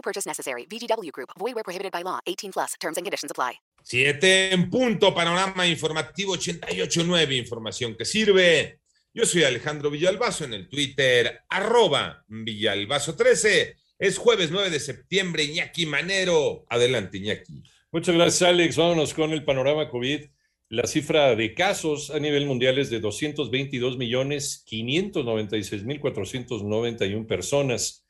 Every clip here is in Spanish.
No purchase necessary. VGW Group. Void where prohibited by law. 18 plus. Terms and conditions apply. Siete en punto, panorama informativo 88.9, información que sirve. Yo soy Alejandro Villalbazo en el Twitter, arroba Villalbazo13. Es jueves 9 de septiembre, Iñaki Manero. Adelante, Iñaki. Muchas gracias, Alex. Vámonos con el panorama COVID. La cifra de casos a nivel mundial es de 222 millones 596 mil 491 personas.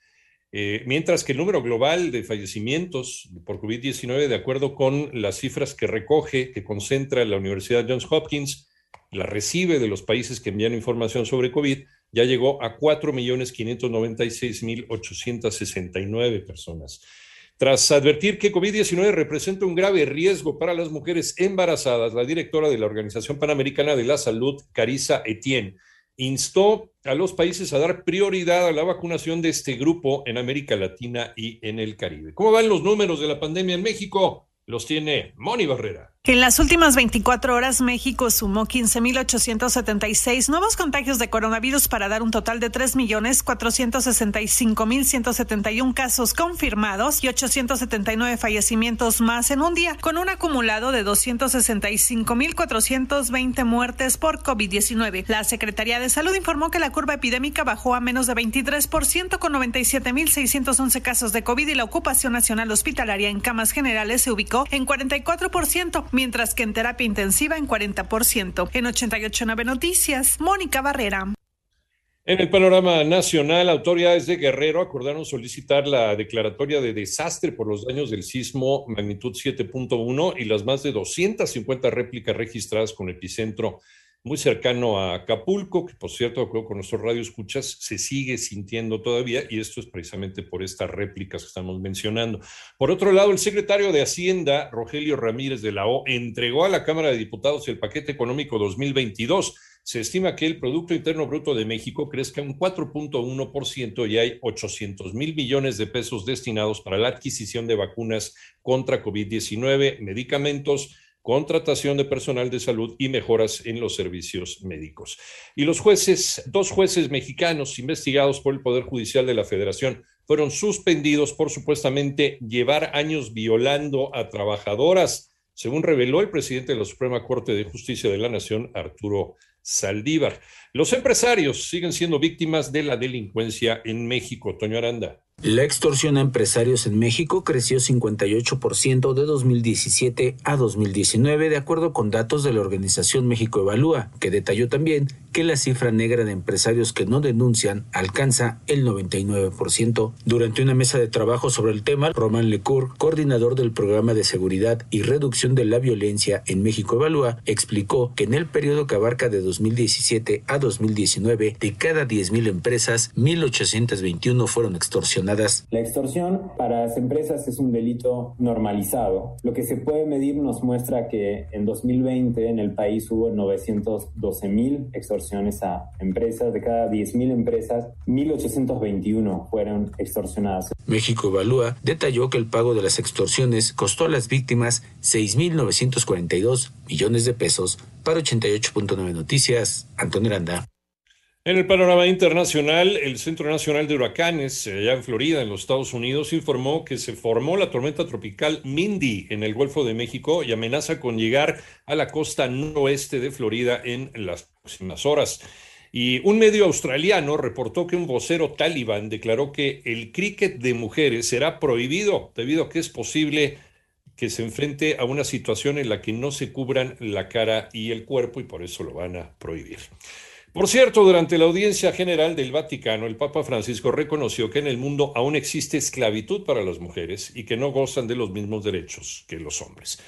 Eh, mientras que el número global de fallecimientos por COVID-19, de acuerdo con las cifras que recoge, que concentra la Universidad Johns Hopkins, la recibe de los países que envían información sobre COVID, ya llegó a 4.596.869 personas. Tras advertir que COVID-19 representa un grave riesgo para las mujeres embarazadas, la directora de la Organización Panamericana de la Salud, Carissa Etienne, instó a los países a dar prioridad a la vacunación de este grupo en América Latina y en el Caribe. ¿Cómo van los números de la pandemia en México? Los tiene Moni Barrera. En las últimas 24 horas, México sumó 15.876 nuevos contagios de coronavirus para dar un total de 3.465.171 casos confirmados y 879 fallecimientos más en un día, con un acumulado de 265.420 muertes por COVID-19. La Secretaría de Salud informó que la curva epidémica bajó a menos de 23% con 97.611 casos de COVID y la ocupación nacional hospitalaria en camas generales se ubicó en 44% mientras que en terapia intensiva en 40%. En 889 Noticias, Mónica Barrera. En el panorama nacional, autoridades de Guerrero acordaron solicitar la declaratoria de desastre por los daños del sismo magnitud 7.1 y las más de 250 réplicas registradas con epicentro muy cercano a Acapulco, que por cierto, de acuerdo con nuestros radio escuchas, se sigue sintiendo todavía, y esto es precisamente por estas réplicas que estamos mencionando. Por otro lado, el secretario de Hacienda, Rogelio Ramírez de la O, entregó a la Cámara de Diputados el paquete económico 2022. Se estima que el Producto Interno Bruto de México crezca un 4.1% y hay 800 mil millones de pesos destinados para la adquisición de vacunas contra COVID-19, medicamentos, contratación de personal de salud y mejoras en los servicios médicos. Y los jueces, dos jueces mexicanos investigados por el Poder Judicial de la Federación, fueron suspendidos por supuestamente llevar años violando a trabajadoras, según reveló el presidente de la Suprema Corte de Justicia de la Nación, Arturo Saldívar. Los empresarios siguen siendo víctimas de la delincuencia en México. Toño Aranda. La extorsión a empresarios en México creció 58% de 2017 a 2019, de acuerdo con datos de la organización México Evalúa, que detalló también que la cifra negra de empresarios que no denuncian alcanza el 99%. Durante una mesa de trabajo sobre el tema, Román Lecour, coordinador del Programa de Seguridad y Reducción de la Violencia en México Evalúa, explicó que en el periodo que abarca de 2017 a 2019, de cada 10.000 empresas, 1.821 fueron extorsionadas la extorsión para las empresas es un delito normalizado. Lo que se puede medir nos muestra que en 2020 en el país hubo 912 mil extorsiones a empresas. De cada 10 mil empresas, 1.821 fueron extorsionadas. México Evalúa detalló que el pago de las extorsiones costó a las víctimas 6.942 millones de pesos. Para 88.9 Noticias, Antonio Aranda. En el panorama internacional, el Centro Nacional de Huracanes, eh, allá en Florida, en los Estados Unidos, informó que se formó la tormenta tropical Mindy en el Golfo de México y amenaza con llegar a la costa noroeste de Florida en las próximas horas. Y un medio australiano reportó que un vocero talibán declaró que el cricket de mujeres será prohibido debido a que es posible que se enfrente a una situación en la que no se cubran la cara y el cuerpo y por eso lo van a prohibir. Por cierto, durante la audiencia general del Vaticano, el Papa Francisco reconoció que en el mundo aún existe esclavitud para las mujeres y que no gozan de los mismos derechos que los hombres.